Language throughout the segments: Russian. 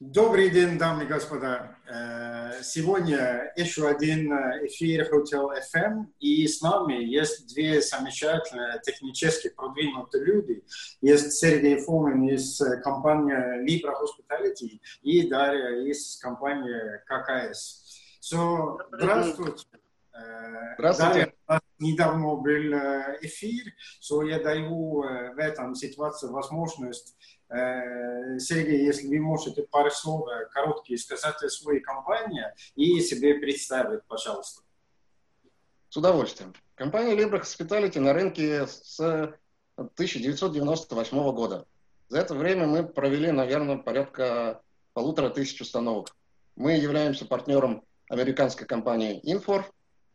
Добрый день, дамы и господа. Э, сегодня еще один эфир Hotel FM, и с нами есть две замечательные технически продвинутые люди. Есть Сергей Фомин из компании Libra Hospitality и Дарья из компании ККС. So, здравствуйте. Э, здравствуйте. Далее, недавно был э, эфир, so я даю в этом ситуации возможность Э, Сергей, если вы можете пару слов э, короткие сказать о своей компании и себе представить, пожалуйста. С удовольствием. Компания Libra Hospitality на рынке с 1998 года. За это время мы провели, наверное, порядка полутора тысяч установок. Мы являемся партнером американской компании Infor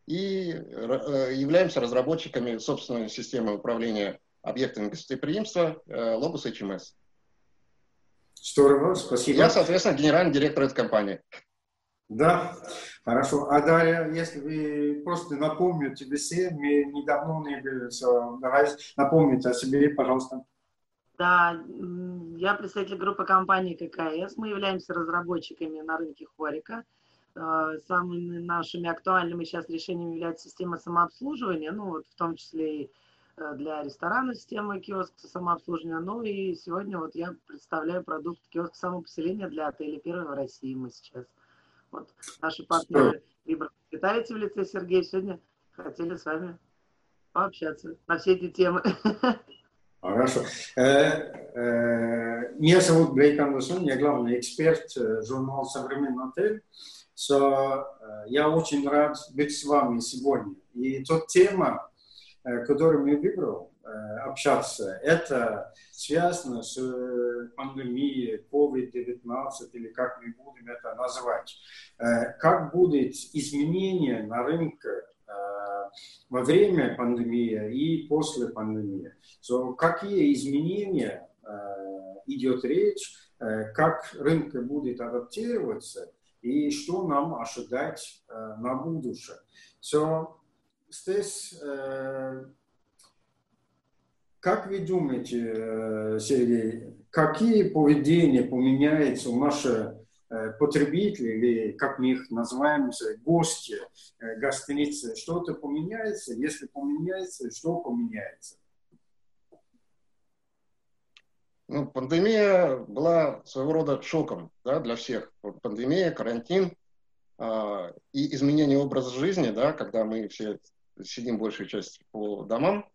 и э, являемся разработчиками собственной системы управления объектами гостеприимства Lobus HMS. Здорово, спасибо. Я, соответственно, генеральный директор этой компании. Да, хорошо. А Дарья, если вы просто напомните все, мы недавно не были, давай напомните о себе, пожалуйста. Да, я представитель группы компании ККС. Мы являемся разработчиками на рынке Хорика. Э, самыми нашими актуальными сейчас решениями является система самообслуживания, ну вот в том числе и Э, для ресторана система киоск самообслуживания. Ну и сегодня вот я представляю продукт киоск самопоселения для отелей первой в России мы сейчас. Вот наши партнеры либо Виталите в лице Сергея сегодня хотели с вами пообщаться на все эти темы. Хорошо. Э, э, меня зовут Блейк Андерсон, я главный эксперт журнала «Современный отель». So, я очень рад быть с вами сегодня. И тот тема, Э, которым я выбрал э, общаться, это связано с э, пандемией COVID-19 или как мы будем это называть. Как будет изменение на рынке во время пандемии и после пандемии. So, какие изменения идет речь, как рынок будет адаптироваться и что нам ожидать на будущее. So, здесь, э, как вы думаете, э, Сергей, какие поведения поменяются у наших э, потребителей, или как мы их называем, гости гостиницы, что-то поменяется? Если поменяется, что поменяется? Ну, пандемия была своего рода шоком да, для всех. Пандемия, карантин э, и изменение образа жизни, да, когда мы все сидим большую часть по домам,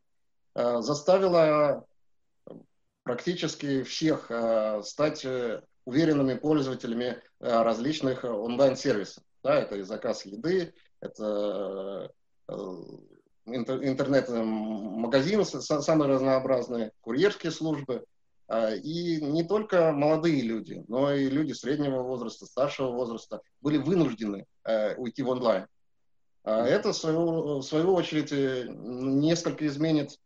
э, заставила практически всех э, стать э, уверенными пользователями различных онлайн-сервисов. Да, это и заказ еды, это интернет-магазины самые разнообразные, курьерские службы. И не только молодые люди, но и люди среднего возраста, старшего возраста были вынуждены уйти в онлайн. А это, в свою, в свою очередь, э, несколько изменит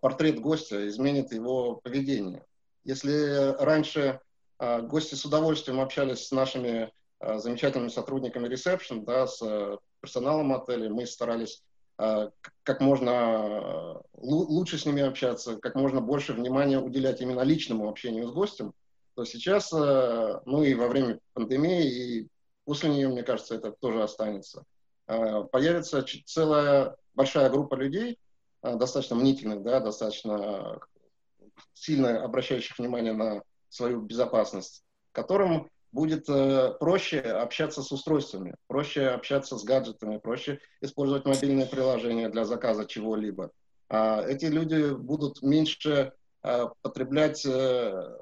портрет гостя, изменит его поведение. Если раньше а, гости с удовольствием общались с нашими а, замечательными сотрудниками ресепшн, да, с персоналом отеля, мы старались как можно лучше с ними общаться, как можно больше внимания уделять именно личному общению с гостем, то сейчас, ну и во время пандемии, и после нее, мне кажется, это тоже останется. Э, появится целая большая группа людей, э, достаточно мнительных, да, достаточно сильно обращающих внимание на свою безопасность, которым будет э, проще общаться с устройствами, проще общаться с гаджетами, проще использовать мобильные приложения для заказа чего-либо. А эти люди будут меньше потреблять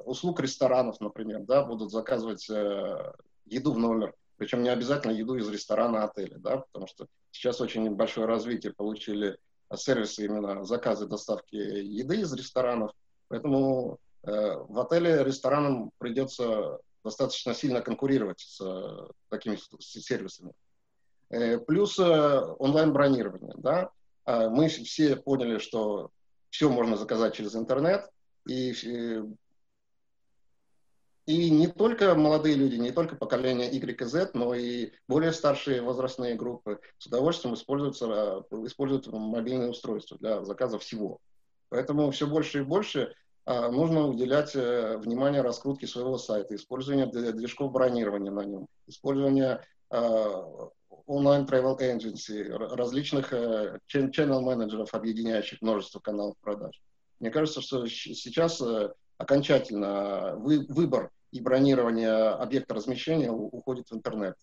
услуг ресторанов, например, да, будут заказывать еду в номер, причем не обязательно еду из ресторана отеля, да, потому что сейчас очень большое развитие получили сервисы именно заказы доставки еды из ресторанов. Поэтому э, в отеле ресторанам придется достаточно сильно конкурировать с э, такими сервисами. Э, плюс э, онлайн-бронирование. Да? Мы все поняли, что все можно заказать через интернет, и и не только молодые люди, не только поколение Y и Z, но и более старшие возрастные группы с удовольствием используются, используют мобильные устройства для заказа всего. Поэтому все больше и больше нужно уделять внимание раскрутке своего сайта, использование движков бронирования на нем, использование онлайн travel agency, различных channel менеджеров, объединяющих множество каналов продаж. Мне кажется, что сейчас окончательно выбор и бронирование объекта размещения уходит в интернет.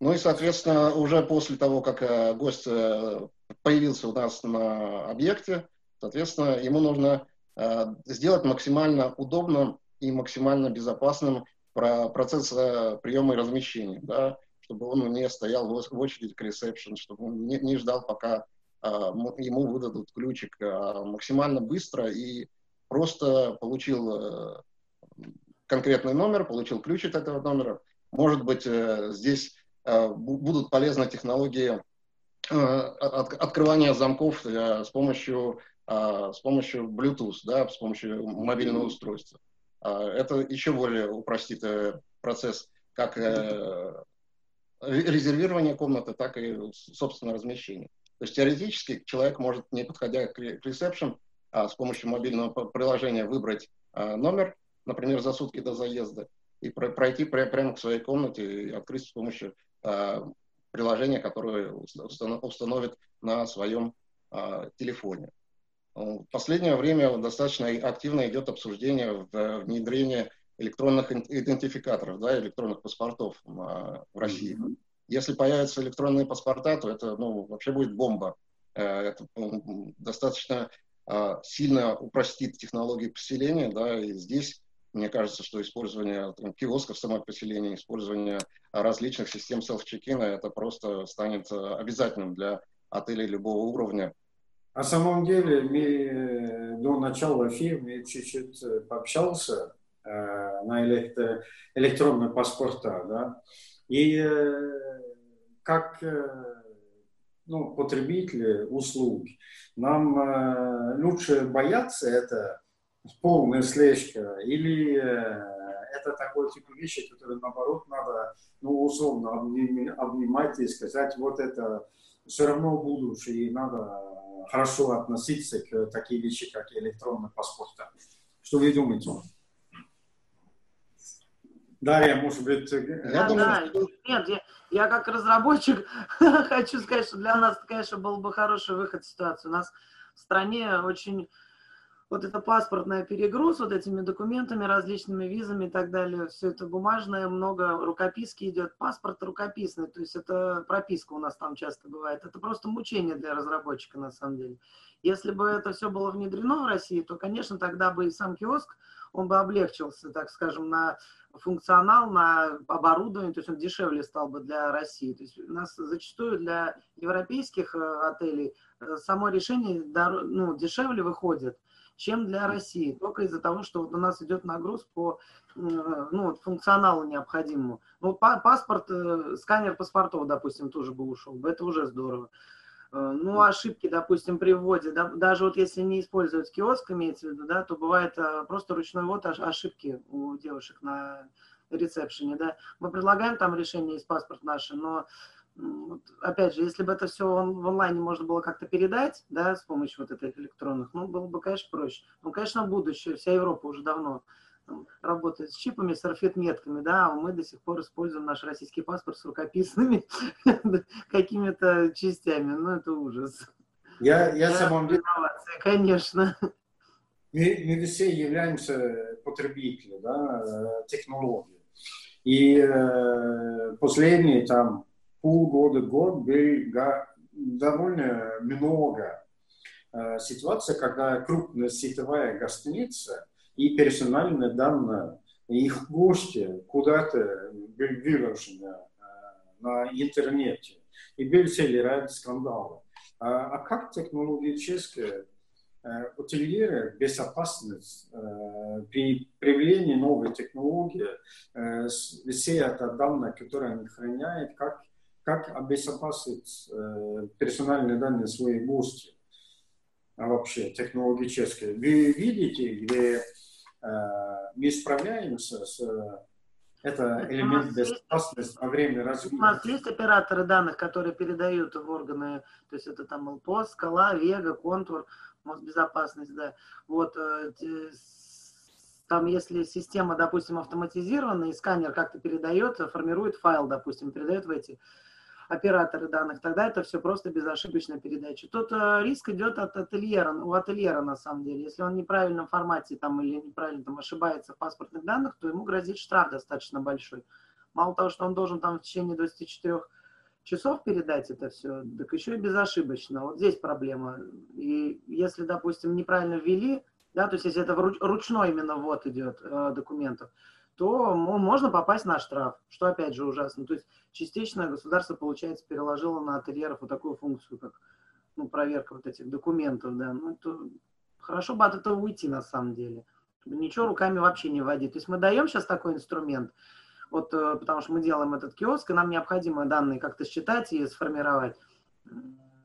Ну и, соответственно, уже после того, как э, гость э, появился у нас на объекте, соответственно, ему нужно э, сделать максимально удобным и максимально безопасным процесс приема и размещения, да, чтобы он не стоял в очереди к ресепшн, чтобы он не, не ждал, пока ему выдадут ключик, а максимально быстро и просто получил конкретный номер, получил ключ от этого номера. Может быть, здесь Э, будут полезны технологии э, открывания замков э, с помощью, с помощью Bluetooth, да, с помощью мобильного устройства. Это еще более упростит процесс как резервирования комнаты, так и, собственно, размещения. То есть теоретически человек может, не подходя к ресепшн, а с помощью мобильного приложения выбрать номер, например, за сутки до заезда, и пройти прямо к своей комнате и открыть с помощью Э, приложение, которое установит на своем э, телефоне. В последнее время достаточно активно идет обсуждение внедрения электронных идентификаторов, да, электронных паспортов э, в России. Mm-hmm. Если появятся электронные паспорта, то это ну, вообще будет бомба. Это достаточно сильно упростит технологии поселения, да, и здесь мне кажется, что использование там, киосков самого поселения, использование различных систем селф-чекина, это просто станет э, обязательным для отелей любого уровня. На самом деле, до начала эфира чуть-чуть пообщался на электро, электронные паспорта, да, и э, как э, ну, потребители услуг, нам э, лучше бояться это, полная слежка, или это такой тип вещи, которые, наоборот, надо, ну, условно, обнимать и сказать, вот это все равно будущее, и надо хорошо относиться к таким вещи, как электронный паспорт. Что вы думаете? Дарья, может быть... Я думаю, да, что... Нет, я, я как разработчик хочу сказать, что для нас, конечно, был бы хороший выход из ситуации. У нас в стране очень вот это паспортная перегруз вот этими документами, различными визами и так далее, все это бумажное, много рукописки идет, паспорт рукописный, то есть это прописка у нас там часто бывает, это просто мучение для разработчика на самом деле. Если бы это все было внедрено в России, то, конечно, тогда бы и сам киоск, он бы облегчился, так скажем, на функционал, на оборудование, то есть он дешевле стал бы для России. То есть у нас зачастую для европейских э, отелей э, само решение ну, дешевле выходит, чем для России. Только из-за того, что вот у нас идет нагруз по ну, функционалу необходимому. Ну, паспорт, э, сканер паспортов, допустим, тоже бы ушел. Это уже здорово. Э, ну, ошибки, допустим, при вводе, да, даже вот если не использовать киоск, имеется в виду, да, то бывает э, просто ручной ввод ошибки у девушек на ресепшене, да. Мы предлагаем там решение из паспорт наши, но вот, опять же, если бы это все в онлайне можно было как-то передать, да, с помощью вот этих электронных, ну, было бы, конечно, проще. Ну, конечно, будущее, вся Европа уже давно там, работает с чипами, с орфет-метками, да, а мы до сих пор используем наш российский паспорт с рукописными какими-то частями, ну, это ужас. Я, я самом деле... Конечно. Мы, мы все являемся потребителями, да, технологий. И э, последние там полгода, год было довольно много э, ситуаций, когда крупная сетевая гостиница и персональные данные их гости куда-то были выложены э, на интернете. И были целый ряд скандалов. А, а как технологически э, утилизировать безопасность э, при проявлении новой технологии, э, все это данные, которые они хранят, как как обезопасить э, персональные данные своих гостей, а вообще технологически. Вы видите, где э, мы справляемся с это элемент безопасности во время развития. У нас есть операторы данных, которые передают в органы, то есть это там ЛПОС, Скала, Вега, Контур. безопасность, да. Вот, э, там, если система, допустим, автоматизированная, и сканер как-то передает, формирует файл, допустим, передает в эти операторы данных, тогда это все просто безошибочная передача. Тут э, риск идет от ательера, у ательера на самом деле. Если он в неправильном формате там, или неправильно там, ошибается в паспортных данных, то ему грозит штраф достаточно большой. Мало того, что он должен там в течение 24 часов передать это все, так еще и безошибочно. Вот здесь проблема. И если, допустим, неправильно ввели, да, то есть если это ручной именно ввод идет э, документов, то можно попасть на штраф, что опять же ужасно. То есть частично государство, получается, переложило на ательеров вот такую функцию, как ну, проверка вот этих документов, да. Ну, это хорошо бы от этого уйти на самом деле. Ничего руками вообще не вводить. То есть мы даем сейчас такой инструмент, вот э, потому что мы делаем этот киоск, и нам необходимо данные как-то считать и сформировать.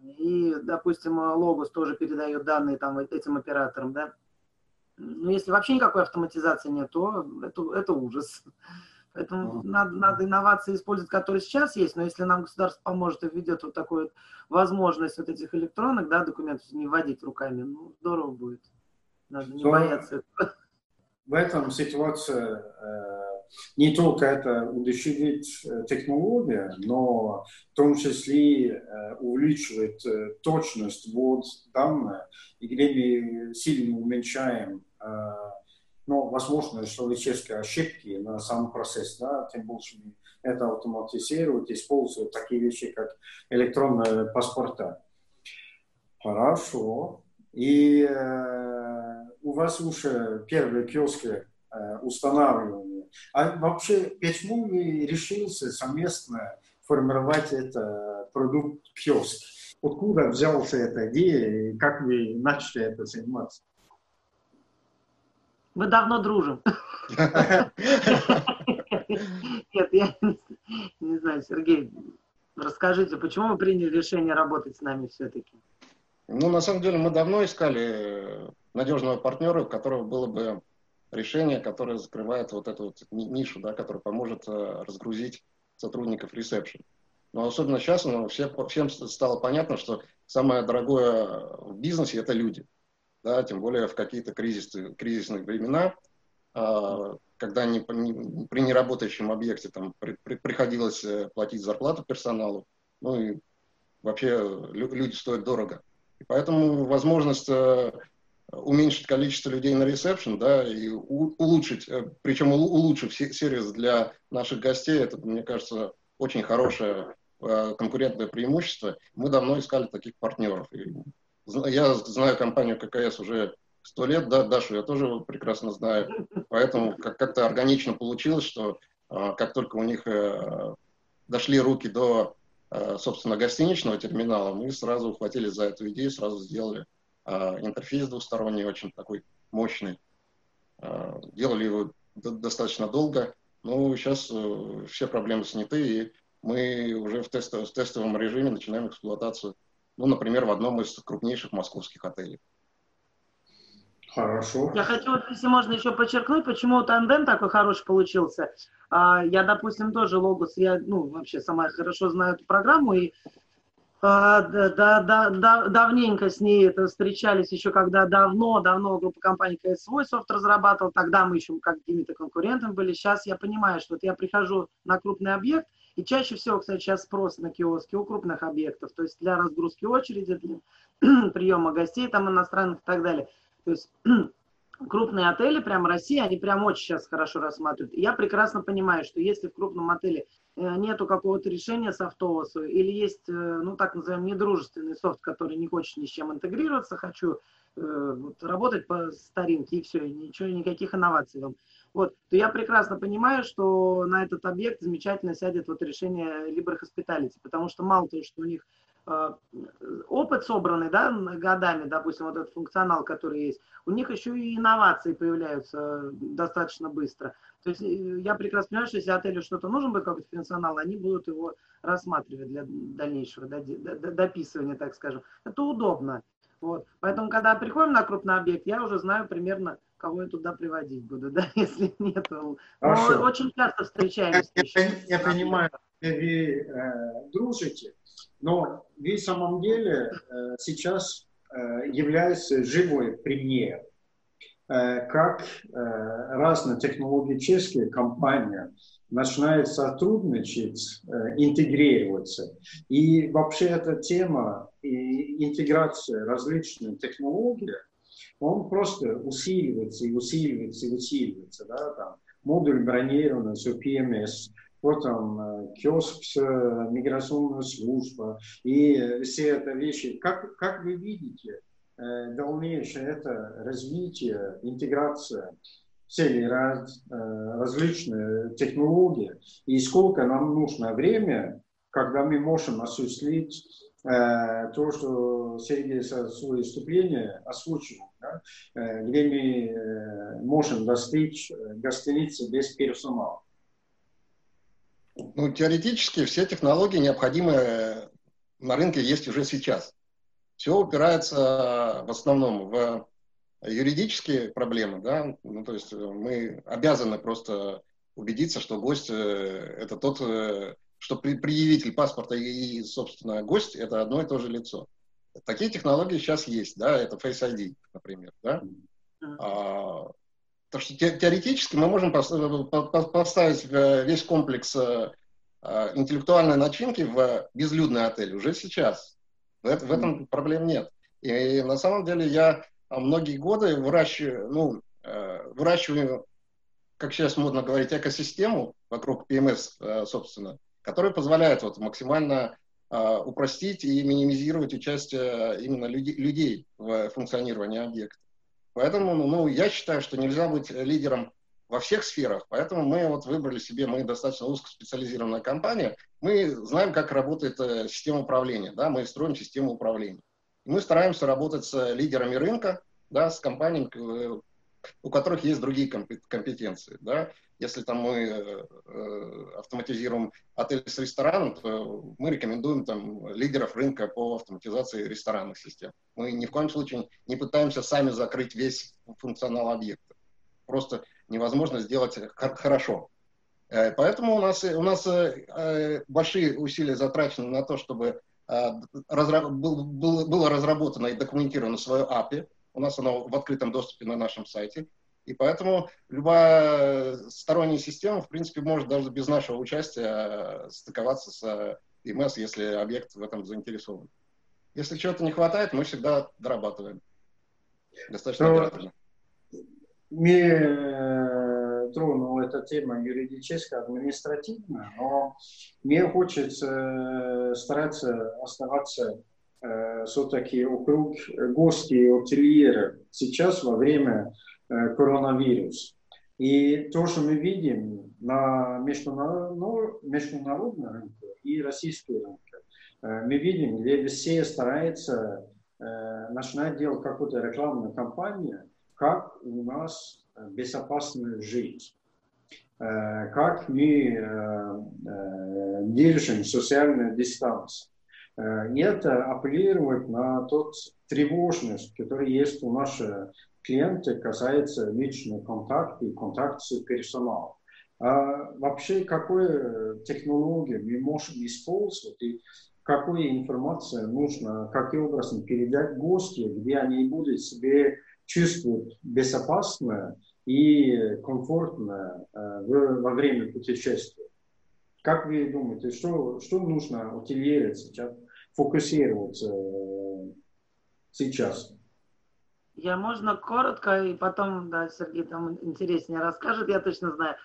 И, допустим, Логос тоже передает данные там этим операторам, да. Но если вообще никакой автоматизации нет, то это, это ужас. Поэтому mm. надо, надо инновации использовать, которые сейчас есть, но если нам государство поможет и введет вот такую вот возможность вот этих электронных да, документов не вводить руками, ну, здорово будет. Надо не но бояться. В этом ситуация э, не только это удешевить э, технология, но в том числе э, увеличивает э, точность ввод данных, и где мы сильно уменьшаем но возможно человеческие ошибки на сам процесс, да, тем больше это автоматизируют, используют такие вещи, как электронные паспорта. Хорошо. И э, у вас уже первые киоски э, А вообще, почему вы решился совместно формировать это продукт киоск? Откуда взялся эта идея и как вы начали это заниматься? Мы давно дружим. Нет, я не знаю, Сергей, расскажите, почему вы приняли решение работать с нами все-таки? Ну, на самом деле, мы давно искали надежного партнера, у которого было бы решение, которое закрывает вот эту вот нишу, да, которая поможет э, разгрузить сотрудников ресепшн. Но особенно сейчас ну, все, всем стало понятно, что самое дорогое в бизнесе – это люди да, тем более в какие-то кризисные, кризисные времена, а, когда не, не, при неработающем объекте там при, при, приходилось э, платить зарплату персоналу, ну и вообще люди стоят дорого. И поэтому возможность э, уменьшить количество людей на ресепшн, да, и улучшить, э, причем улучшив сервис для наших гостей, это, мне кажется, очень хорошее конкурентное преимущество. Мы давно искали таких партнеров. И я знаю компанию ККС уже сто лет, да, Дашу я тоже прекрасно знаю, поэтому как-то органично получилось, что а, как только у них э, дошли руки до, э, собственно, гостиничного терминала, мы сразу ухватились за эту идею, сразу сделали интерфейс двусторонний, очень такой мощный. А, делали его достаточно долго, но сейчас э, все проблемы сняты, и мы уже в, тестовом, в тестовом режиме начинаем эксплуатацию ну, например, в одном из крупнейших московских отелей. Хорошо. Я хочу, если можно еще подчеркнуть, почему тандем такой хороший получился. А, я, допустим, тоже Логос, я, ну, вообще сама хорошо знаю эту программу, и а, да, да, да, да, давненько с ней это встречались еще, когда давно, давно группа компаний КС свой софт разрабатывал, тогда мы еще какими-то конкурентами были. Сейчас я понимаю, что вот я прихожу на крупный объект, и чаще всего, кстати, сейчас спрос на киоски у крупных объектов, то есть для разгрузки очереди, для приема гостей там иностранных и так далее. То есть крупные отели, прям России, они прям очень сейчас хорошо рассматривают. я прекрасно понимаю, что если в крупном отеле э, нету какого-то решения софтового или есть, э, ну так называемый, недружественный софт, который не хочет ни с чем интегрироваться, хочу э, вот, работать по старинке и все, и ничего, никаких инноваций вам вот, то я прекрасно понимаю, что на этот объект замечательно сядет вот решение Libre Hospitality, потому что мало того, что у них опыт собранный, да, годами, допустим, вот этот функционал, который есть, у них еще и инновации появляются достаточно быстро. То есть э, я прекрасно понимаю, что если отелю что-то нужен будет, какой-то функционал, они будут его рассматривать для дальнейшего дописывания, так скажем. Это удобно. Вот. Поэтому, когда приходим на крупный объект, я уже знаю примерно, кого я туда приводить буду, да, если нет. Очень часто встречаемся. Я, я, я понимаю, вы э, дружите, но вы в самом деле э, сейчас является живой пример, как разные технологические компании начинают сотрудничать, интегрироваться. И вообще эта тема интеграции различных технологий, он просто усиливается и усиливается и усиливается. Да, там, модуль бронирования PMS, потом э, киоск, миграционная служба и все это вещи. Как, как вы видите э, дальнейшее это развитие, интеграция целый ряд э, различных технологий и сколько нам нужно время, когда мы можем осуществить то, что Сергей в своем выступлении озвучил, да, где мы можем достичь гостиницы без персонала. Ну, теоретически все технологии, необходимые на рынке, есть уже сейчас. Все упирается в основном в юридические проблемы, да, ну, то есть мы обязаны просто убедиться, что гость э, это тот, э, что предъявитель паспорта и, собственно, гость это одно и то же лицо. Такие технологии сейчас есть, да, это Face ID, например, да. А, так что теоретически мы можем поставить весь комплекс э, э, интеллектуальной начинки в безлюдный отель уже сейчас. В этом проблем нет. И на самом деле я многие годы выращиваю, ну, э, выращиваю, как сейчас модно говорить, экосистему вокруг PMS, собственно, которая позволяет вот максимально упростить и минимизировать участие именно людей в функционировании объекта. Поэтому, ну, я считаю, что нельзя быть лидером во всех сферах, поэтому мы вот выбрали себе, мы достаточно узкоспециализированная компания, мы знаем, как работает э, система управления, да, мы строим систему управления. мы стараемся работать с лидерами рынка, да, с компаниями, э, у которых есть другие компетенции, да, если там мы э, автоматизируем отель с рестораном, то мы рекомендуем там лидеров рынка по автоматизации ресторанных систем. Мы ни в коем случае не пытаемся сами закрыть весь функционал объекта. Просто невозможно сделать хорошо. Э, поэтому у нас, у нас э, большие усилия затрачены на то, чтобы было разработано и документировано свое API. У нас оно в открытом доступе на нашем сайте. И поэтому любая сторонняя система, в принципе, может даже без нашего участия стыковаться с EMS, если объект в этом заинтересован. Если чего-то не хватает, мы всегда дорабатываем. Достаточно Но оперативно. Мне э, тронула эта тема юридическая, административная, но мне хочется э, стараться оставаться э, все-таки вокруг гостей и ательеров. Сейчас во время Э, коронавирус. И то, что мы видим на международном, международном рынке и российском рынке, э, мы видим, где все стараются э, начинать делать какую-то рекламную кампанию, как у нас безопасно жить, как мы держим социальную дистанцию. И это апеллирует на тот тревожность, которая есть у нашей клиенты касается личного контакта и контакта с персоналом. А вообще, какую технологию мы можем использовать и какую информацию нужно, каким образом передать гостям, где они будут себя чувствовать безопасно и комфортно э, во время путешествия. Как вы думаете, что, что нужно утилировать сейчас, фокусироваться э, сейчас? Я можно коротко, и потом, да, Сергей там интереснее расскажет, я точно знаю.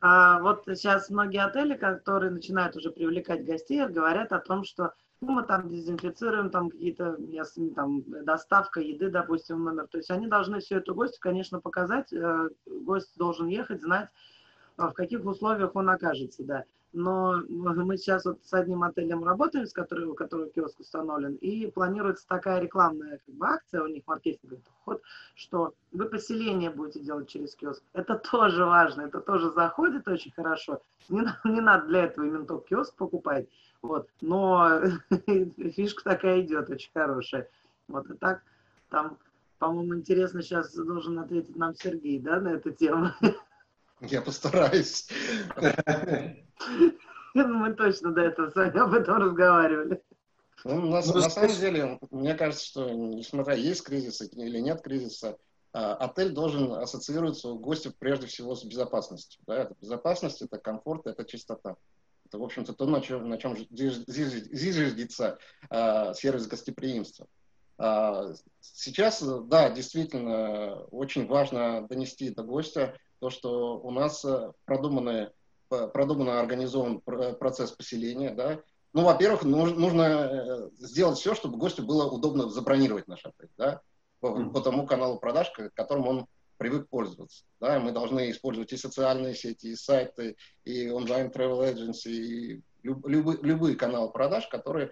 А, вот сейчас многие отели, которые начинают уже привлекать гостей, говорят о том, что ну, мы там дезинфицируем там какие-то, там, доставка еды, допустим, в номер. То есть они должны все это гостю, конечно, показать. Э, гость должен ехать, знать, а в каких условиях он окажется, да но мы сейчас вот с одним отелем работаем, с которым, у которого киоск установлен, и планируется такая рекламная как бы, акция, у них маркетинговый ход, что вы поселение будете делать через киоск. Это тоже важно, это тоже заходит очень хорошо. Не, не надо для этого именно киоск покупать, вот, но фишка такая идет, очень хорошая. Вот и так, там, по-моему, интересно сейчас должен ответить нам Сергей, да, на эту тему. Я постараюсь. Мы точно до этого с вами об этом разговаривали. Ну, на, ну, на самом деле, мне кажется, что несмотря есть кризис или нет кризиса, а, отель должен ассоциироваться у гостя прежде всего с безопасностью. Да? Это безопасность, это комфорт, это чистота. Это, в общем-то, то, на чем, на чем зиждется э, сервис гостеприимства. А, сейчас, да, действительно, очень важно донести до гостя то, что у нас продуманный, продуманно организован процесс поселения, да, ну, во-первых, нужно э, сделать все, чтобы гостю было удобно забронировать наш отель, да, по, по тому каналу продаж, которым он привык пользоваться. Да, мы должны использовать и социальные сети, и сайты, и онлайн travel agency, и люб, любые, любые каналы продаж, которые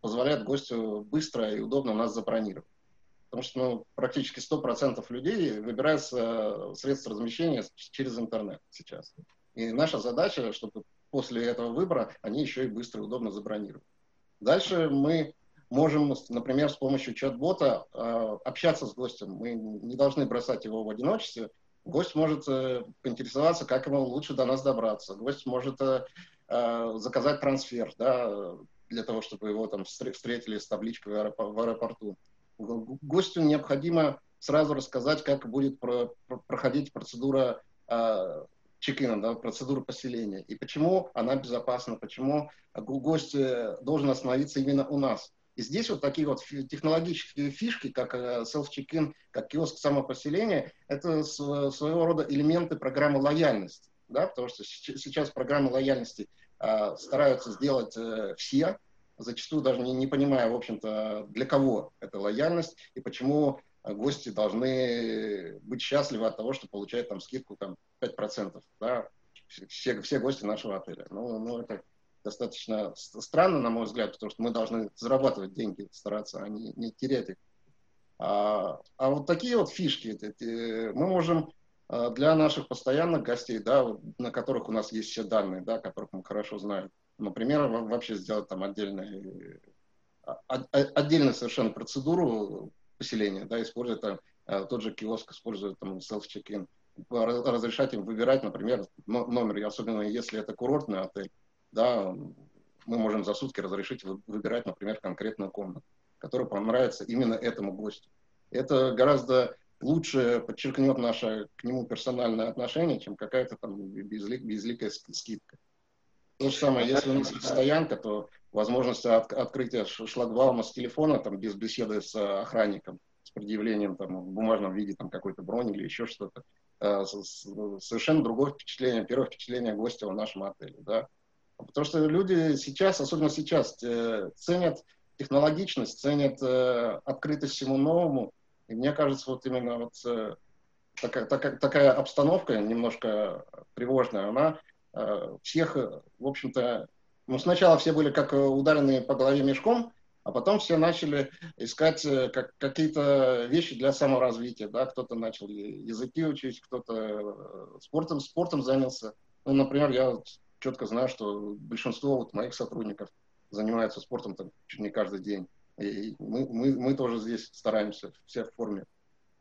позволяют гостю быстро и удобно нас забронировать. Потому что ну, практически 100% людей выбирают средства размещения через интернет сейчас. И наша задача, чтобы после этого выбора они еще и быстро и удобно забронируют. Дальше мы можем, например, с помощью чат-бота э, общаться с гостем. Мы не должны бросать его в одиночестве. Гость может э, поинтересоваться, как ему лучше до нас добраться. Гость может э, э заказать трансфер, да, для того, чтобы его там встретили с табличкой в аэропорту. Гостю необходимо сразу рассказать, как будет про проходить процедура э, чекина, да, процедуру поселения. И почему она безопасна, почему гость э, должен остановиться именно у нас. И здесь вот такие вот технологические фишки, как э, self-check-in, как киоск самопоселения, это своего рода элементы программы лояльности. Да, потому что сейчас программы лояльности э, стараются сделать э, все, зачастую даже не, не понимая, в общем-то, для кого эта лояльность и почему гости должны быть счастливы от того, что получают там скидку там 5%, да, все, все гости нашего отеля. Ну, ну, это достаточно странно, на мой взгляд, потому что мы должны зарабатывать деньги, стараться, а не, не терять их. А, а вот такие вот фишки эти, мы можем а, для наших постоянных гостей, да, на которых у нас есть все данные, да, которых мы хорошо знаем, например, вообще сделать там отдельную, а, отдельную совершенно процедуру поселения, да, используя там э, тот же киоск, используя там self-check-in, разрешать им выбирать, например, номер, особенно если это курортный отель, да, мы можем за сутки разрешить выбирать, например, конкретную комнату, которая понравится именно этому гостю. Это гораздо лучше подчеркнет наше к нему персональное отношение, чем какая-то там безлик, безликая скидка. То же самое, если у нас стоянка, то возможность от, открытия шлагбаума с телефона, там, без беседы с э, охранником, с предъявлением там, в бумажном виде там, какой-то брони или еще что-то. Э, совершенно другое впечатление, первое впечатление гостя в нашем отеле. Да? Потому что люди сейчас, особенно сейчас, э, ценят технологичность, ценят открытость всему новому. И мне кажется, вот именно вот такая, такая, такая обстановка немножко тревожная, она всех, в общем-то, ну, сначала все были как э, ударенные по голове мешком, а потом все начали искать э, как, какие-то вещи для саморазвития. Да? Кто-то начал языки учить, кто-то э, спортом, спортом занялся. Ну, например, я четко знаю, что большинство вот моих сотрудников занимаются спортом там, чуть не каждый день. И мы, мы, мы тоже здесь стараемся, все в форме.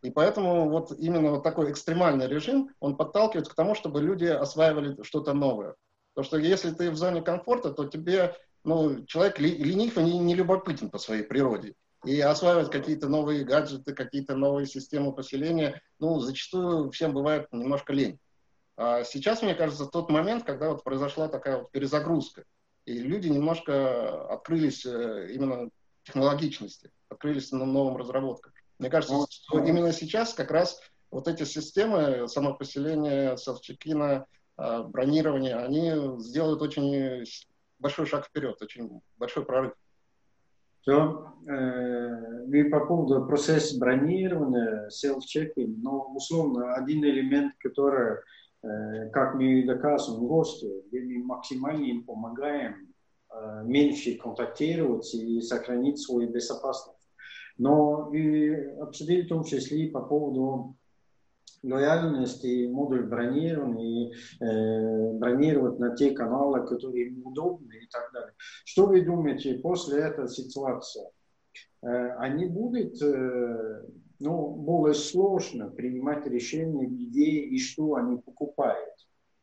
И поэтому вот именно вот такой экстремальный режим, он подталкивает к тому, чтобы люди осваивали что-то новое. Потому что если ты в зоне комфорта, то тебе, ну, человек ленив и не, любопытен по своей природе. И осваивать какие-то новые гаджеты, какие-то новые системы поселения, ну, зачастую всем бывает немножко лень. А сейчас, мне кажется, тот момент, когда вот произошла такая вот перезагрузка, и люди немножко открылись э, именно технологичности, открылись на новым разработкам. Мне кажется, что именно сейчас как раз вот эти системы самопоселения, селфчекина, а, бронирования, они сделают очень большой шаг вперед, очень большой прорыв. То, э, и по поводу процесса бронирования, self-checking, но условно один элемент, который, э, как мы доказываем гостю, где мы максимально им помогаем э, меньше контактировать и сохранить свою безопасность. Но и обсудили в том числе и по поводу лояльности, модуль бронирования, э, бронировать на те каналы, которые им удобны и так далее. Что вы думаете после этой ситуации? Э, они будут э, ну, более сложно принимать решения, где и что они покупают.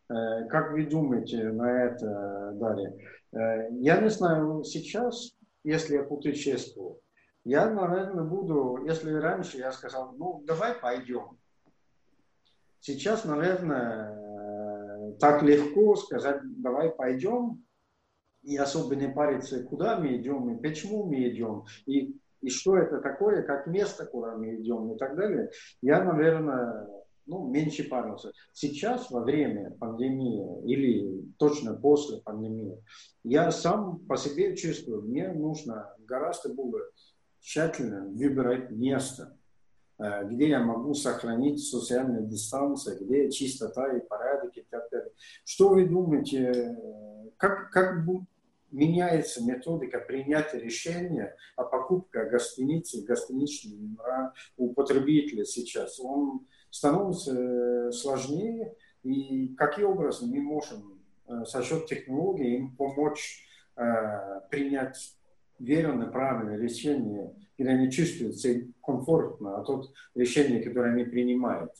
Э, как вы думаете на это, Дарья? Э, я не знаю, сейчас если я путешествую, я, наверное, буду, если раньше я сказал, ну, давай пойдем. Сейчас, наверное, э, так легко сказать, давай пойдем, и особо не париться, куда мы идем, и почему мы идем, и, и что это такое, как место, куда мы идем, и так далее. Я, наверное, ну, меньше парился. Сейчас, во время пандемии или точно после пандемии, я сам по себе чувствую, мне нужно гораздо более тщательно выбирать место, э, где я могу сохранить социальную дистанцию, где чистота и порядок и так далее. Что вы думаете, э, как, как меняется методика принятия решения о покупке гостиницы, гостиничного номера у потребителя сейчас? Он становится э, сложнее, и каким образом мы можем за счет технологий им помочь принять верное, правильное решение, где они чувствуют себя комфортно, а тот решение, которое они принимают.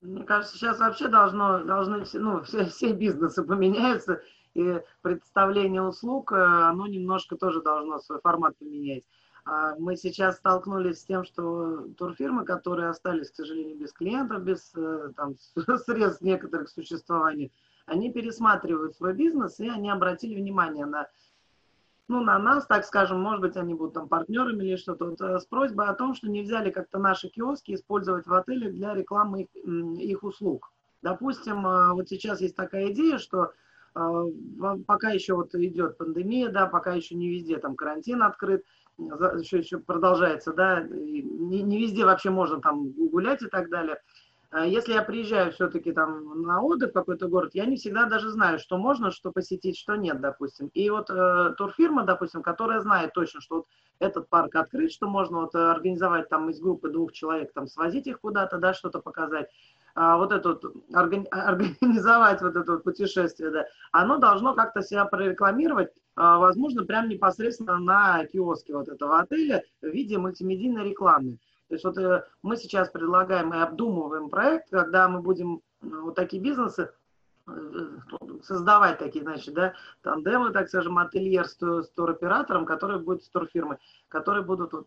Мне кажется, сейчас вообще должно, должны все, ну, все, все бизнесы поменяются, и представление услуг, э, оно немножко тоже должно свой формат поменять. А мы сейчас столкнулись с тем, что турфирмы, которые остались, к сожалению, без клиентов, без э, там, средств некоторых существований, они пересматривают свой бизнес, и они обратили внимание на ну, на нас, так скажем, может быть, они будут там партнерами или что-то, вот, э, с просьбой о том, что не взяли как-то наши киоски использовать в отеле для рекламы их, их услуг. Допустим, э, вот сейчас есть такая идея, что э, пока еще вот идет пандемия, да, пока еще не везде там карантин открыт, еще, еще продолжается, да, не, не везде вообще можно там гулять и так далее – если я приезжаю все-таки там на отдых в какой-то город, я не всегда даже знаю, что можно, что посетить, что нет, допустим. И вот э, турфирма, допустим, которая знает точно, что вот этот парк открыт, что можно вот организовать там из группы двух человек, там свозить их куда-то, да, что-то показать, а вот это вот, органи- организовать вот это вот путешествие, да, оно должно как-то себя прорекламировать, а, возможно, прям непосредственно на киоске вот этого отеля в виде мультимедийной рекламы. То есть вот э, мы сейчас предлагаем и обдумываем проект, когда мы будем э, вот такие бизнесы э, создавать такие, значит, да, тандемы, так скажем, ательер с, с туроператором, который будет с турфирмой, которые будут вот,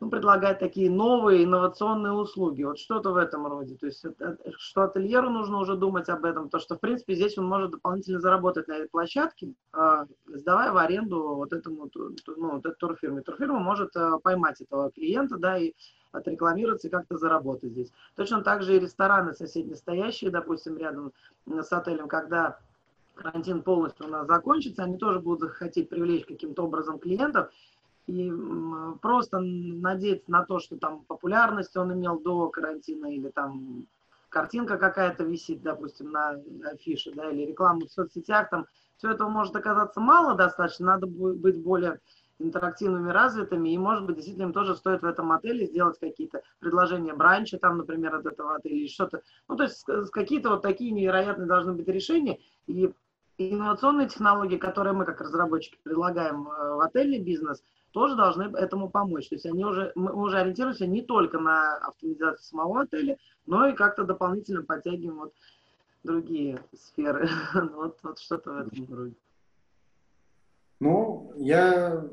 ну, предлагать такие новые инновационные услуги. Вот что-то в этом роде. То есть, что ательеру нужно уже думать об этом, то что, в принципе, здесь он может дополнительно заработать на этой площадке, а, сдавая в аренду вот этому, ну, вот этой турфирме. Турфирма может а, поймать этого клиента, да, и отрекламироваться и как-то заработать здесь. Точно так же и рестораны соседние стоящие, допустим, рядом с отелем, когда карантин полностью у нас закончится, они тоже будут хотеть привлечь каким-то образом клиентов, и просто надеяться на то, что там популярность он имел до карантина или там картинка какая-то висит, допустим, на афише, да, или реклама в соцсетях, там все этого может оказаться мало достаточно, надо быть более интерактивными, развитыми, и, может быть, действительно им тоже стоит в этом отеле сделать какие-то предложения бранча, там, например, от этого отеля, или что-то. Ну, то есть какие-то вот такие невероятные должны быть решения, и инновационные технологии, которые мы как разработчики предлагаем э, в отельный бизнес – тоже должны этому помочь. То есть они уже, мы уже ориентируемся не только на автоматизацию самого отеля, но и как-то дополнительно подтягиваем вот другие сферы. вот, вот что-то в этом роде. Ну, я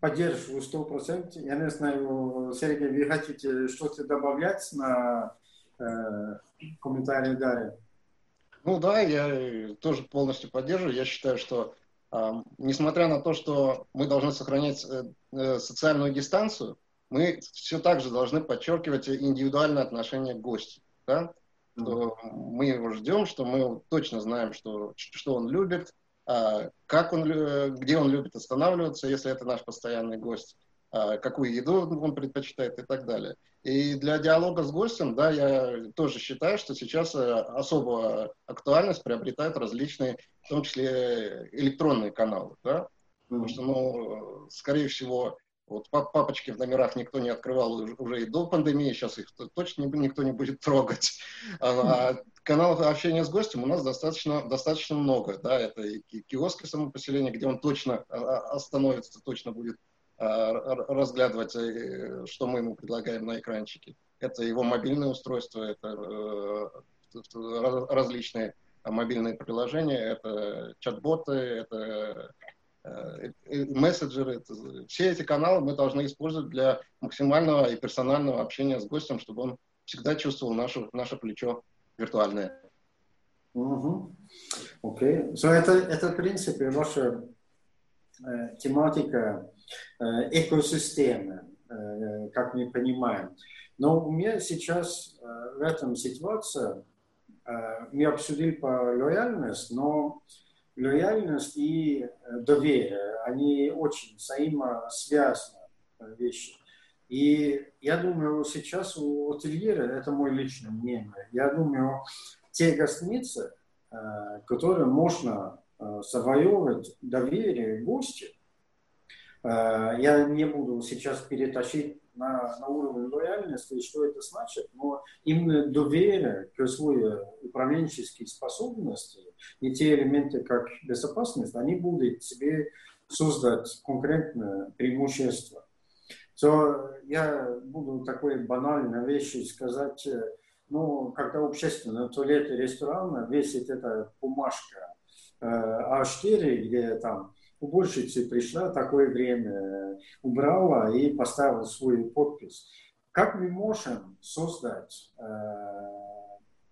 поддерживаю сто процентов. Я не знаю, Сергей, вы хотите что-то добавлять на э, комментарии Дарьи? Ну да, я тоже полностью поддерживаю. Я считаю, что Несмотря на то, что мы должны сохранять э, э, социальную дистанцию, мы все так же должны подчеркивать индивидуальное отношение к гостю. Да? Что мы его ждем, что мы точно знаем, что, что он любит, а, как он, где он любит останавливаться, если это наш постоянный гость, какую еду он предпочитает и так далее. И для диалога с гостем, да, я тоже считаю, что сейчас э, особую актуальность приобретают различные, в том числе электронные каналы, да, потому что, ну, скорее всего, вот папочки в номерах никто не открывал уже и до пандемии, сейчас их точно никто не будет трогать. А, а каналов общения с гостем у нас достаточно, достаточно много. Да? Это и киоски самопоселения, где он точно а, остановится, точно будет а, разглядывать, э, что мы ему предлагаем на экранчике. Это его мобильное устройство, это э, различные мобильные приложения, это чат-боты, это мессенджеры, все эти каналы мы должны использовать для максимального и персонального общения с гостем, чтобы он всегда чувствовал наше, наше плечо виртуальное. Угу. Окей. So это, это, в принципе, ваша э, тематика э, экосистемы, э, как мы понимаем. Но у меня сейчас э, в этом ситуации, э, мы обсудили по лояльность, но лояльность и э, доверие, они очень взаимосвязаны э, вещи. И я думаю, сейчас у ательера, это мое личное мнение, я думаю, те гостиницы, э, которые можно завоевывать доверие гостя, я не буду сейчас перетащить на, на уровень лояльности, что это значит, но именно доверие к своей управленческой способности и те элементы, как безопасность, они будут себе создать конкретное преимущество. То я буду такой банальной вещи сказать, ну, когда общественные туалеты ресторана весит эта бумажка э, А4, где там уборщица пришла, такое время убрала и поставила свою подпись. Как мы можем создать э,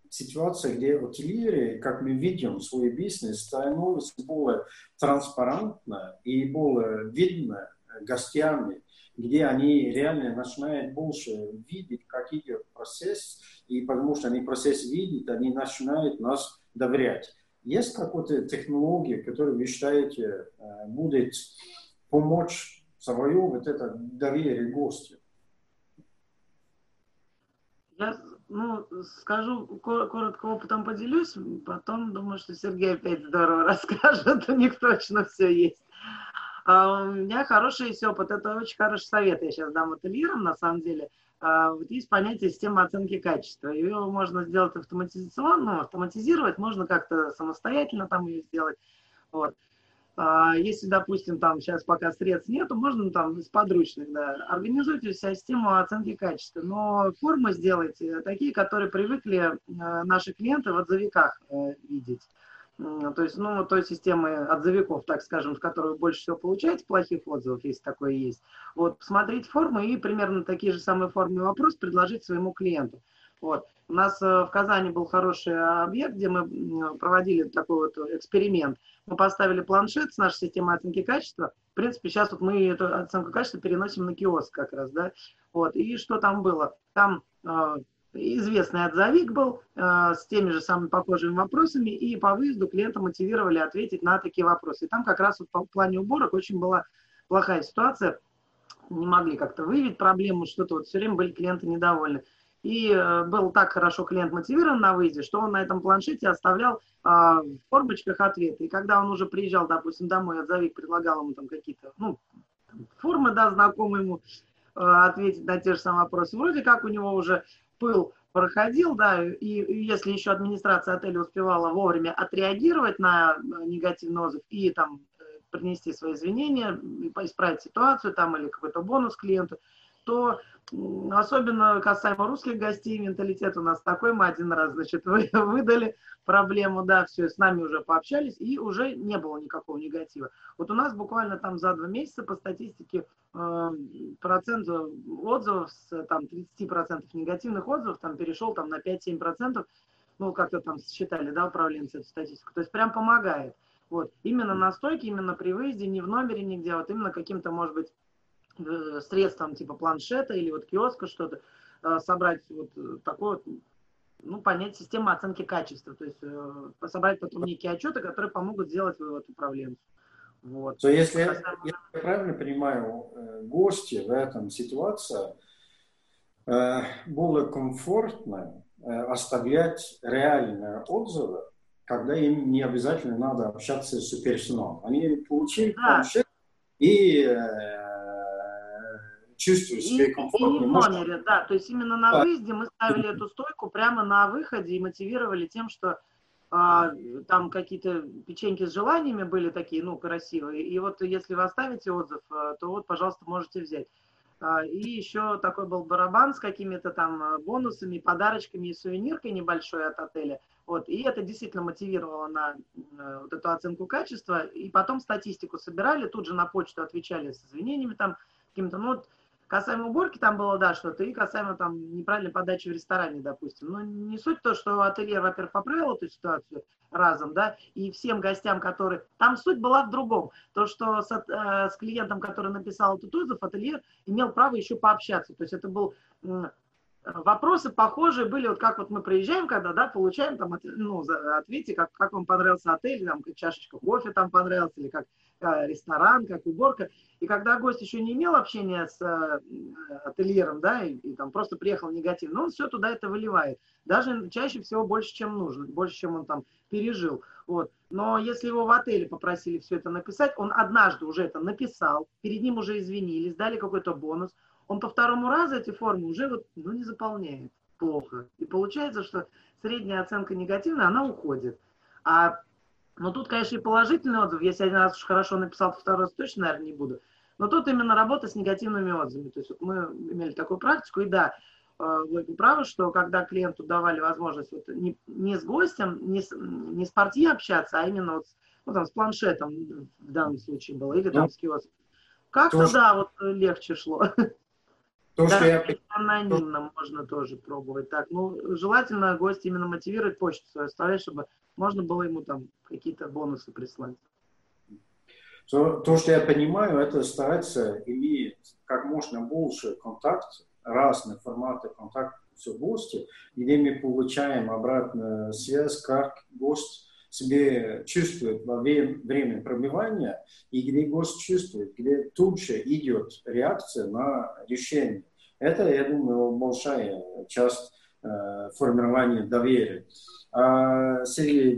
ситуацию, где ательеры, как мы видим, свой бизнес становится более транспарентно и более видно гостями, где они реально начинают больше видеть, как идет процесс, и потому что они процесс видят, они начинают нас доверять. Есть какая-то технология, которую вы считаете э, будет помочь завоевывать это доверие гостя? Я ну, скажу коротко опытом поделюсь, потом думаю, что Сергей опять здорово расскажет, у них точно все есть. А у меня хороший есть опыт, это очень хороший совет я сейчас дам ательерам, на самом деле – вот есть понятие системы оценки качества. Ее можно сделать автоматизационно, автоматизировать, можно как-то самостоятельно там ее сделать. Вот. А, если, допустим, там сейчас пока средств нету, можно там из подручных, да, организуйте себя систему оценки качества, но формы сделайте такие, которые привыкли э, наши клиенты в отзывиках э, видеть. То есть, ну, той системы отзывиков, так скажем, в которой больше всего получаете плохих отзывов, если такое есть. Вот, посмотреть формы и примерно такие же самые формы вопрос предложить своему клиенту. Вот. У нас э, в Казани был хороший объект, где мы проводили такой вот эксперимент. Мы поставили планшет с нашей системой оценки качества. В принципе, сейчас вот мы эту оценку качества переносим на киоск как раз, да. Вот. И что там было? Там э, известный отзывик был э, с теми же самыми похожими вопросами, и по выезду клиента мотивировали ответить на такие вопросы. И там как раз вот по плане уборок очень была плохая ситуация, не могли как-то выявить проблему, что-то вот все время были клиенты недовольны. И э, был так хорошо клиент мотивирован на выезде, что он на этом планшете оставлял э, в формочках ответы. И когда он уже приезжал, допустим, домой, отзывик предлагал ему там какие-то, ну, формы, да, знакомые ему, э, ответить на те же самые вопросы. Вроде как у него уже пыл проходил, да, и, и если еще администрация отеля успевала вовремя отреагировать на э, негативный отзыв и там э, принести свои извинения, исправить ситуацию там или какой-то бонус клиенту, то особенно касаемо русских гостей, менталитет у нас такой, мы один раз, значит, вы, выдали проблему, да, все, с нами уже пообщались, и уже не было никакого негатива. Вот у нас буквально там за два месяца по статистике э, процент отзывов, с, там 30% негативных отзывов там перешел там на 5-7%, ну, как-то там считали, да, управленцы эту статистику, то есть прям помогает. Вот, именно на стойке, именно при выезде, не в номере нигде, а вот именно каким-то, может быть, средством типа планшета или вот киоска что-то, э, собрать вот э, такое вот, ну, понять систему оценки качества, то есть собрать потом некие отчеты, которые помогут сделать вывод управленцу. Вот. То если я, я правильно понимаю, гости в этом ситуации было комфортно оставлять реальные отзывы, когда им не обязательно надо общаться с персоналом. Они получили да. планшет и чувствую себя и, комфортно. И не в номере, да. То есть именно на выезде мы ставили эту стойку прямо на выходе и мотивировали тем, что а, там какие-то печеньки с желаниями были такие, ну, красивые. И вот если вы оставите отзыв, а, то вот, пожалуйста, можете взять. А, и еще такой был барабан с какими-то там а, бонусами, подарочками и сувениркой небольшой от отеля. Вот, и это действительно мотивировало на э, вот эту оценку качества. И потом статистику собирали, тут же на почту отвечали с извинениями там каким-то. Ну, вот, Касаемо уборки там было, да, что-то, и касаемо там неправильной подачи в ресторане, допустим. Но не суть то, что ательер, во-первых, поправил эту ситуацию разом, да, и всем гостям, которые... Там суть была в другом. То, что с, э, с клиентом, который написал этот отзыв, ательер имел право еще пообщаться. То есть это был вопросы похожие были, вот как вот мы приезжаем, когда, да, получаем там, ну, ответьте, как, как вам понравился отель, там, чашечка кофе там понравился, или как э, ресторан, как уборка. И когда гость еще не имел общения с э, ательером, да, и, и там просто приехал негативно, но он все туда это выливает. Даже чаще всего больше, чем нужно, больше, чем он там пережил. Вот. Но если его в отеле попросили все это написать, он однажды уже это написал, перед ним уже извинились, дали какой-то бонус, он по второму разу эти формы уже вот, ну, не заполняет плохо. И получается, что средняя оценка негативная, она уходит. А, но тут, конечно, и положительный отзыв. Если один раз уж хорошо написал, то второй раз точно, наверное, не буду. Но тут именно работа с негативными отзывами. То есть вот мы имели такую практику, и да, э, вы правы, что когда клиенту давали возможность вот не, не с гостем, не с, не с партией общаться, а именно вот, ну, там, с планшетом в данном случае было, или там ну, с киоском. Как-то, да, вот легче шло. То, да, что я... анонимно можно тоже пробовать. Так, ну, желательно гость именно мотивировать почту свою оставлять, чтобы можно было ему там какие-то бонусы прислать. То, то, что я понимаю, это стараться иметь как можно больше контакт, разные форматы контакта с гостем, где мы получаем обратную связь, как гость себе чувствует во время пробивания, и где гость чувствует, где тут же идет реакция на решение. Это, я думаю, большая часть э, формирования доверия. А, Сергей,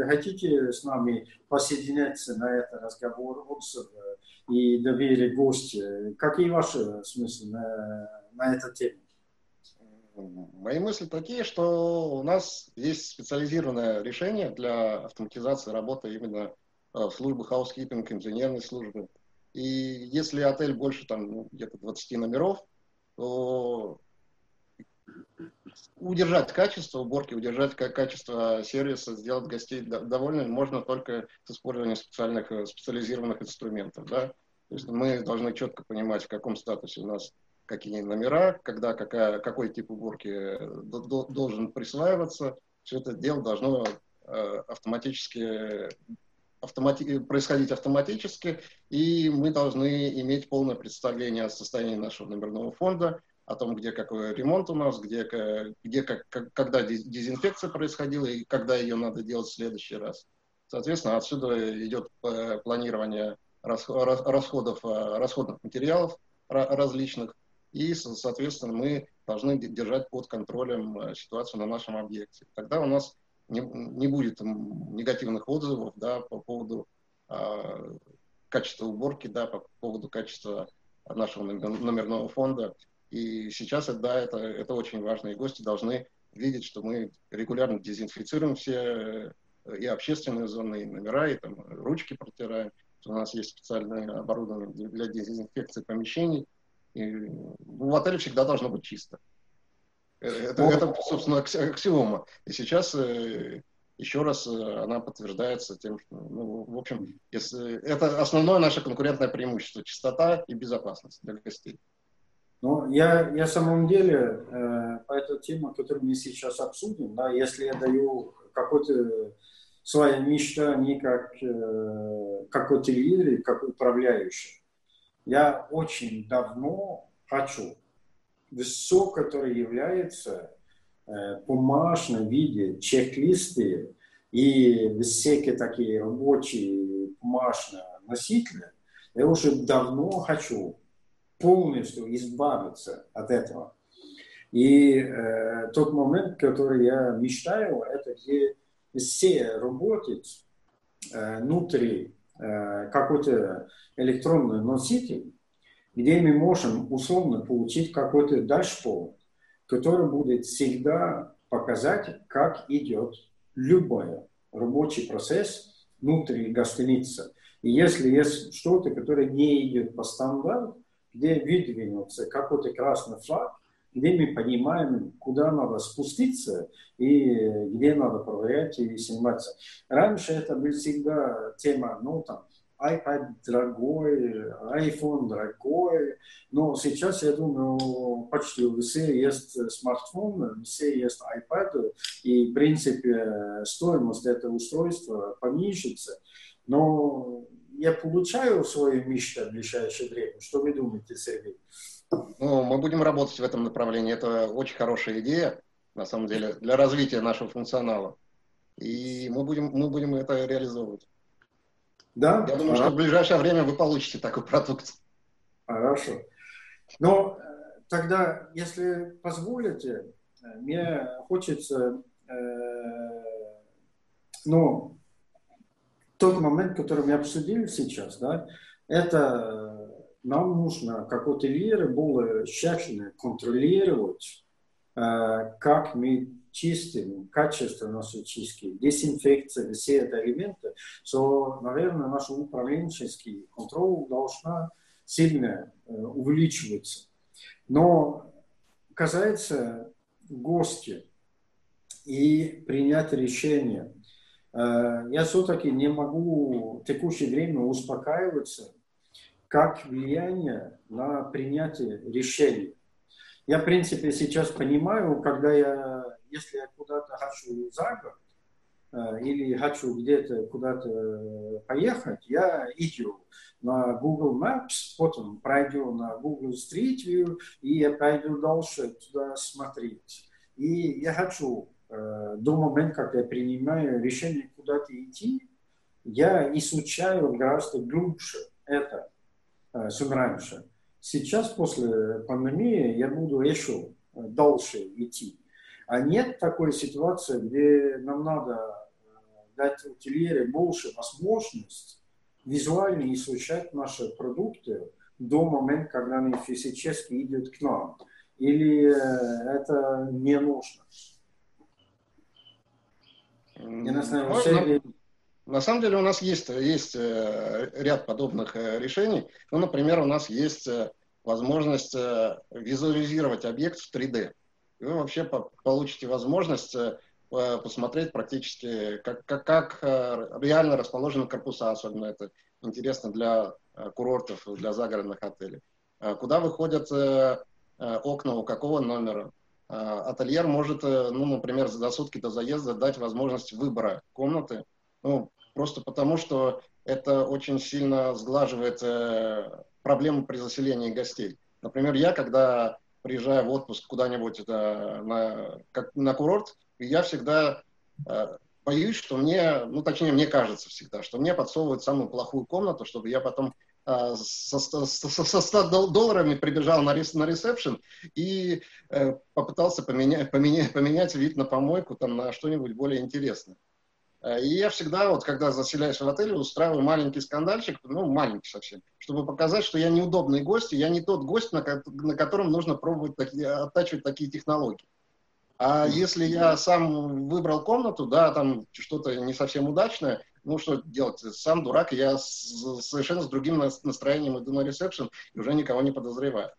вы хотите с нами посоединяться на этот разговор отзыв и доверие гостя? Какие ваши смыслы на, на эту тему? Мои мысли такие, что у нас есть специализированное решение для автоматизации работы именно э, службы housekeeping, инженерной службы. И если отель больше там ну, где-то 20 номеров, то удержать качество уборки, удержать качество сервиса, сделать гостей довольными можно только с использованием специальных э, специализированных инструментов. Да? То есть мы должны четко понимать, в каком статусе у нас какие номера, когда какая, какой тип уборки э, должен присваиваться. Все это дело должно э, автоматически автомати происходить автоматически, и мы должны иметь полное представление о состоянии нашего номерного фонда, о том, где какой ремонт у нас, где, где как, когда дезинфекция происходила и когда ее надо делать в следующий раз. Соответственно, отсюда идет э, планирование расходов, расходных материалов различных, и, соответственно, мы должны держать под контролем э, ситуацию на нашем объекте. Тогда у нас не, не будет негативных отзывов да, по поводу э, качества уборки, да, по поводу качества нашего номерного фонда. И сейчас, да, это, это очень важно. И гости должны видеть, что мы регулярно дезинфицируем все э, и общественные зоны, и номера, и там ручки протираем. У нас есть специальное оборудование для дезинфекции помещений – и в отеле всегда должно быть чисто. Э, это, ну, это собственно, аксиома. И сейчас э, еще раз э, она подтверждается тем, что, ну, в общем, если, это основное наше конкурентное преимущество – чистота и безопасность для гостей. Ну, я, я в самом деле э, по этой теме, которую мы сейчас обсудим, да, если я даю какой-то свое мечтание как, э, как ательер, как управляющий, я очень давно хочу все, которое является э, бумажном виде, чек-листы и всякие такие рабочие бумажные носители, я уже давно хочу полностью избавиться от этого. И э, тот момент, который я мечтаю, это где все работают э, внутри какой-то электронный носитель, где мы можем условно получить какой-то дашборд, который будет всегда показать, как идет любой рабочий процесс внутри гостиницы. И если есть что-то, которое не идет по стандарту, где выдвинется какой-то красный флаг, где мы понимаем, куда надо спуститься и где надо проверять и сниматься. Раньше это была всегда тема, ну там, iPad дорогой, iPhone дорогой, но сейчас, я думаю, почти у всех есть смартфон, у всех есть iPad, и, в принципе, стоимость этого устройства понижится. Но я получаю свою мечту в ближайшее время. Что вы думаете, Сергей? Ну, мы будем работать в этом направлении. Это очень хорошая идея, на самом деле, для развития нашего функционала. И мы будем, мы будем это реализовывать. Да? Я думаю, что в ближайшее время вы получите такой продукт. Хорошо. Но э, тогда, если позволите, мне хочется, э, ну, тот момент, который мы обсудили сейчас, да, это нам нужно как ательеры более тщательно контролировать, э, как мы чистым, качество нашей чистки, дезинфекция, все это элементы, то, наверное, наш управленческий контроль должна сильно э, увеличиваться. Но касается гости и принять решение, э, я все-таки не могу в текущее время успокаиваться, как влияние на принятие решений. Я, в принципе, сейчас понимаю, когда я если я куда-то хочу за год, э, или хочу где-то куда-то поехать, я иду на Google Maps, потом пройду на Google Street View, и я пойду дальше туда смотреть. И я хочу э, до момента, как я принимаю решение куда-то идти, я изучаю гораздо глубже это, э, чем раньше. Сейчас, после пандемии, я буду еще дальше идти. А нет такой ситуации, где нам надо э, дать утилере больше возможность визуально изучать наши продукты до момента, когда они физически идут к нам. Или э, это не нужно? Я не знаю, все... На самом деле у нас есть, есть э, ряд подобных решений. Ну, например, у нас есть возможность визуализировать объект в 3D и вы вообще по получите возможность э, посмотреть практически, как, как, как э, реально расположены корпуса, особенно это интересно для э, курортов, для загородных отелей. Куда выходят окна, у какого номера. Ательер может, ну, например, за сутки до заезда дать возможность выбора комнаты, ну, просто потому, что это очень сильно сглаживает проблемы при заселении гостей. Например, я, когда приезжаю в отпуск куда-нибудь это, на, как, на курорт, я всегда э, боюсь, что мне, ну точнее мне кажется всегда, что мне подсовывают самую плохую комнату, чтобы я потом э, со, со, со 100 долларами прибежал на, рес, на ресепшн и э, попытался поменять, поменять, поменять вид на помойку там, на что-нибудь более интересное. Э, и я всегда, вот когда заселяюсь в отеле, устраиваю маленький скандальчик, ну, маленький совсем, чтобы показать, что я неудобный гость, и я не тот гость, на, на котором нужно пробовать такие, оттачивать такие технологии. А если я сам выбрал комнату, да, там что-то не совсем удачное, ну, что делать, сам дурак, я с, совершенно с другим настроением иду на ресепшн и уже никого не подозреваю.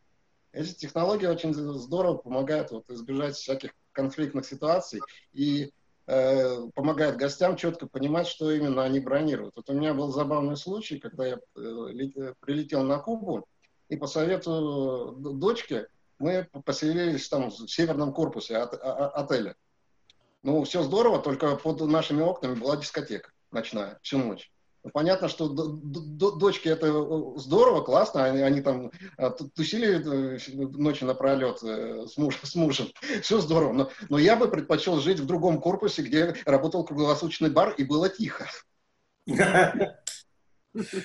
Эти технологии очень здорово помогают вот, избежать всяких конфликтных ситуаций и Э, помогает гостям четко понимать, что именно они бронируют. Вот у меня был забавный случай, когда я э, э, прилетел на Кубу, и по совету дочки мы поселились там в северном корпусе от, отеля. Ну, все здорово, только под нашими окнами была дискотека ночная всю ночь. Понятно, что дочки это э, здорово, классно, они, они там а, тусили э, ночи напролет э, с, муж, с мужем, все здорово, но, но я бы предпочел жить в другом корпусе, где работал круглосуточный бар и было тихо.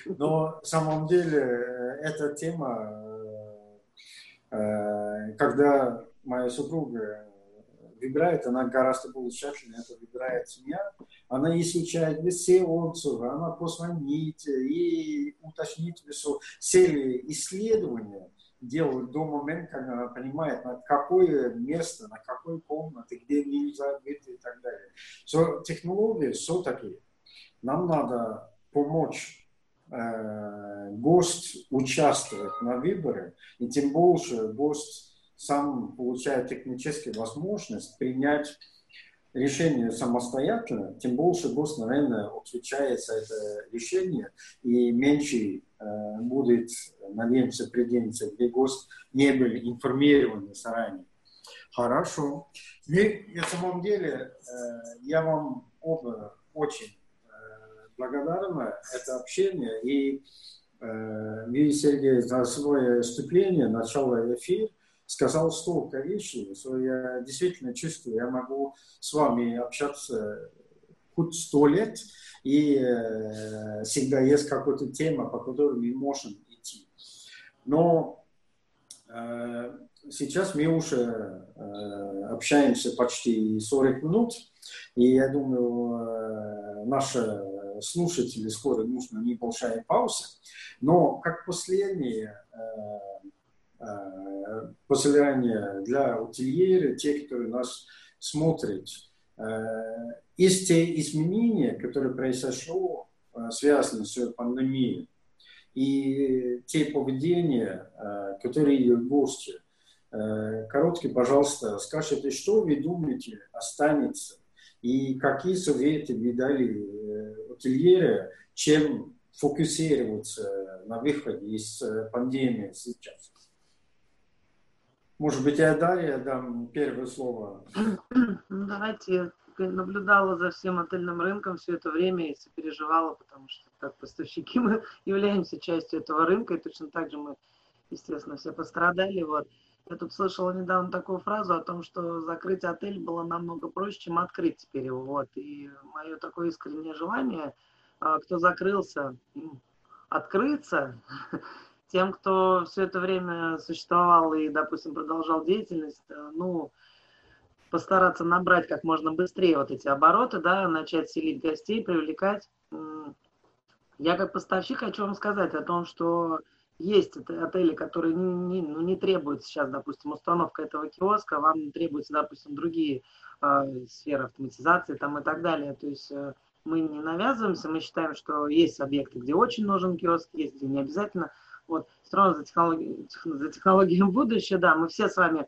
Но на самом деле эта тема, когда моя супруга выбирает, она гораздо более тщательно это выбирает семья, она изучает все отзывы, она позвонит и уточнит все, все исследования делают до момента, когда она понимает, на какое место, на какой комнате, где нельзя быть и так далее. So, технологии все-таки нам надо помочь э, гость участвует на выборы, и тем больше гость сам получает техническую возможность принять решение самостоятельно, тем больше гость, наверное, отвечает за это решение, и меньше э, будет, надеемся, придется, где гость не был информирован заранее. Хорошо. И на самом деле э, я вам оба очень э, благодарны это общение. И э, вы, Сергей, за свое вступление, начало эфира, сказал столько вещей, что я действительно чувствую, я могу с вами общаться хоть сто лет, и э, всегда есть какая-то тема, по которой мы можем идти. Но э, сейчас мы уже э, общаемся почти 40 минут, и я думаю, э, наши слушатели скоро нужна небольшая пауза. Но как последнее э, э, пожелание для утильера, те, кто нас смотрит, э, из те изменения, которые произошло, э, связаны с пандемией, и те поведения, которые гости Э, короткий, пожалуйста, скажите, что вы думаете останется и какие советы вы дали ательере, э, чем фокусироваться на выходе из пандемии сейчас? Может быть, я Дарья дам первое слово. Ну, давайте наблюдала за всем отельным рынком все это время и сопереживала, потому что как поставщики мы являемся частью этого рынка, и точно так же мы, естественно, все пострадали. Вот. Я тут слышала недавно такую фразу о том, что закрыть отель было намного проще, чем открыть теперь его. Вот. И мое такое искреннее желание, а, кто закрылся, открыться, тем, кто все это время существовал и, допустим, продолжал деятельность, э, ну, постараться набрать как можно быстрее вот эти обороты, да, начать селить гостей, привлекать. Я как поставщик хочу вам сказать о том, что есть отели, которые не, не, ну, не требуют сейчас, допустим, установка этого киоска, вам требуются, допустим, другие э, сферы автоматизации там и так далее. То есть э, мы не навязываемся, мы считаем, что есть объекты, где очень нужен киоск, есть где не обязательно. Вот, все за, технологи... за технологией будущее, да, мы все с вами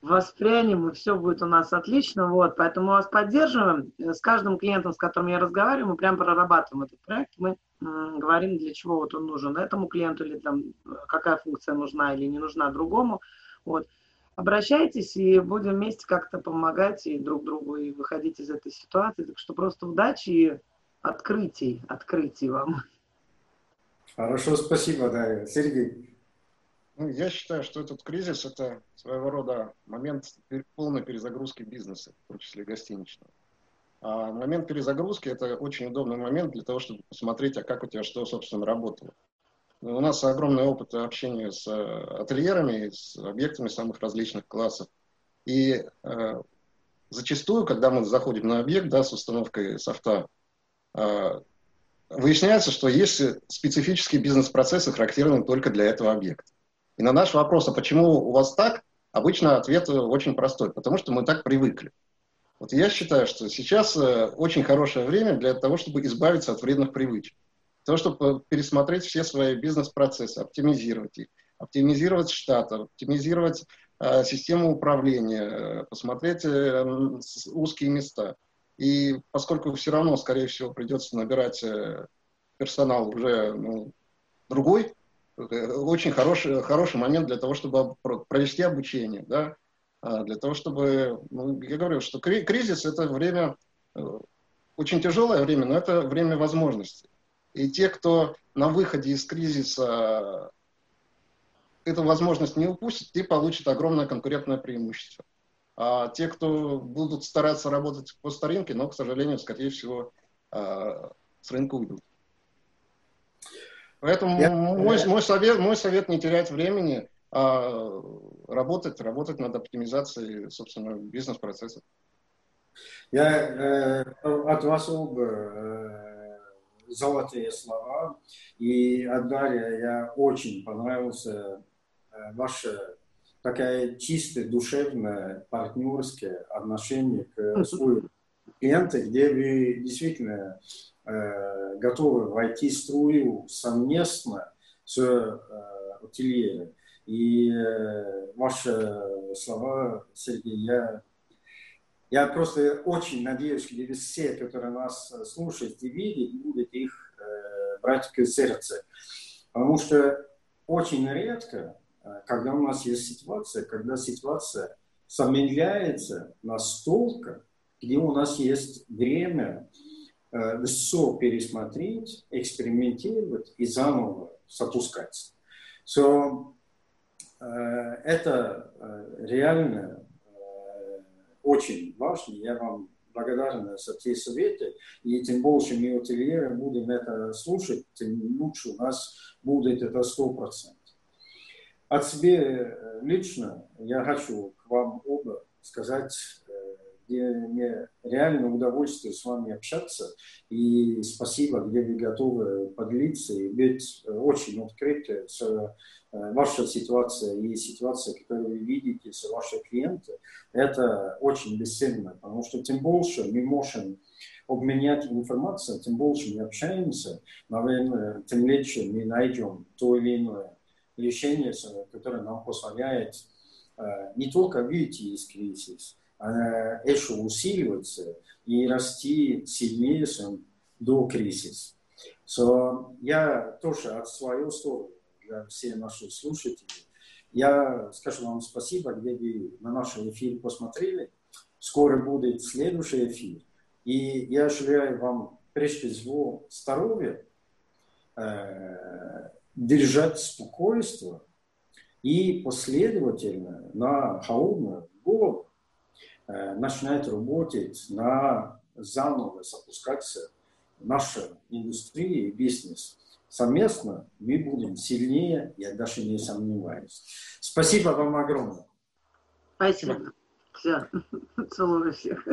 воспрянем, и все будет у нас отлично. Вот, поэтому мы вас поддерживаем. С каждым клиентом, с которым я разговариваю, мы прям прорабатываем этот проект. Мы говорим, для чего вот он нужен этому клиенту, или там какая функция нужна или не нужна другому. Вот. Обращайтесь и будем вместе как-то помогать и друг другу и выходить из этой ситуации. Так что просто удачи и открытий, открытий вам. Хорошо, спасибо, Дарья. Сергей. Ну, я считаю, что этот кризис – это своего рода момент полной перезагрузки бизнеса, в том числе гостиничного. А момент перезагрузки – это очень удобный момент для того, чтобы посмотреть, а как у тебя что, собственно, работало. У нас огромный опыт общения с э, ательерами, с объектами самых различных классов. И э, зачастую, когда мы заходим на объект да, с установкой софта, э, выясняется, что есть специфические бизнес-процессы, характерные только для этого объекта. И на наш вопрос, а почему у вас так, обычно ответ очень простой, потому что мы так привыкли. Вот я считаю, что сейчас э, очень хорошее время для того, чтобы избавиться от вредных привычек. Для того, чтобы пересмотреть все свои бизнес-процессы, оптимизировать их, оптимизировать штат, оптимизировать э, систему управления, э, посмотреть э, узкие места. И поскольку все равно, скорее всего, придется набирать э, персонал уже ну, другой, э, очень хороший, хороший момент для того, чтобы провести обучение, да, а, для того, чтобы, ну, я говорю, что кризис это время, э, очень тяжелое время, но это время возможностей. И те, кто на выходе из кризиса эту возможность не упустит, те получат огромное конкурентное преимущество. А те, кто будут стараться работать по старинке, но, к сожалению, скорее всего, а, с рынка уйдут. Поэтому я, мой, мой, совет, мой совет не терять времени, а работать, работать над оптимизацией, собственно, бизнес-процессов. Я э, от вас оба э, золотые слова. И от Дарья я очень понравился э, ваше такая чистое, душевное, партнерское отношение к своему клиенты, где вы действительно э, готовы войти в струю совместно с э, ательером. И э, ваши слова, Сергей, я, я просто очень надеюсь, что все, которые нас слушают и видят, будут их э, брать к сердцу. Потому что очень редко, э, когда у нас есть ситуация, когда ситуация замедляется настолько, где у нас есть время э, все пересмотреть, экспериментировать и заново запускаться. So, э, это э, реально э, очень важно. Я вам благодарен за те советы. И тем больше мы ательеры будем это слушать, тем лучше у нас будет это сто процентов. От себя э, лично я хочу к вам оба сказать где мне реально удовольствие с вами общаться. И спасибо, где вы готовы поделиться и быть очень открыты с э, вашей ситуацией и ситуацией, которую вы видите с вашими клиентами. Это очень бесценно, потому что тем больше мы можем обменять информацию, тем больше мы общаемся, наверное, тем легче мы найдем то или иное решение, которое нам позволяет э, не только выйти из кризиса, еще усиливаться и расти сильнее до кризиса. So, я тоже от своей стороны, для всех наших слушателей, я скажу вам спасибо, где вы на наш эфир посмотрели. Скоро будет следующий эфир. И я желаю вам прежде всего здоровья, э, держать спокойствие и последовательно на холодную голову Э, начинает работать на заново запускаться наша индустрия и бизнес. Совместно мы будем сильнее, я даже не сомневаюсь. Спасибо вам огромное. Спасибо. Все. Целую всех.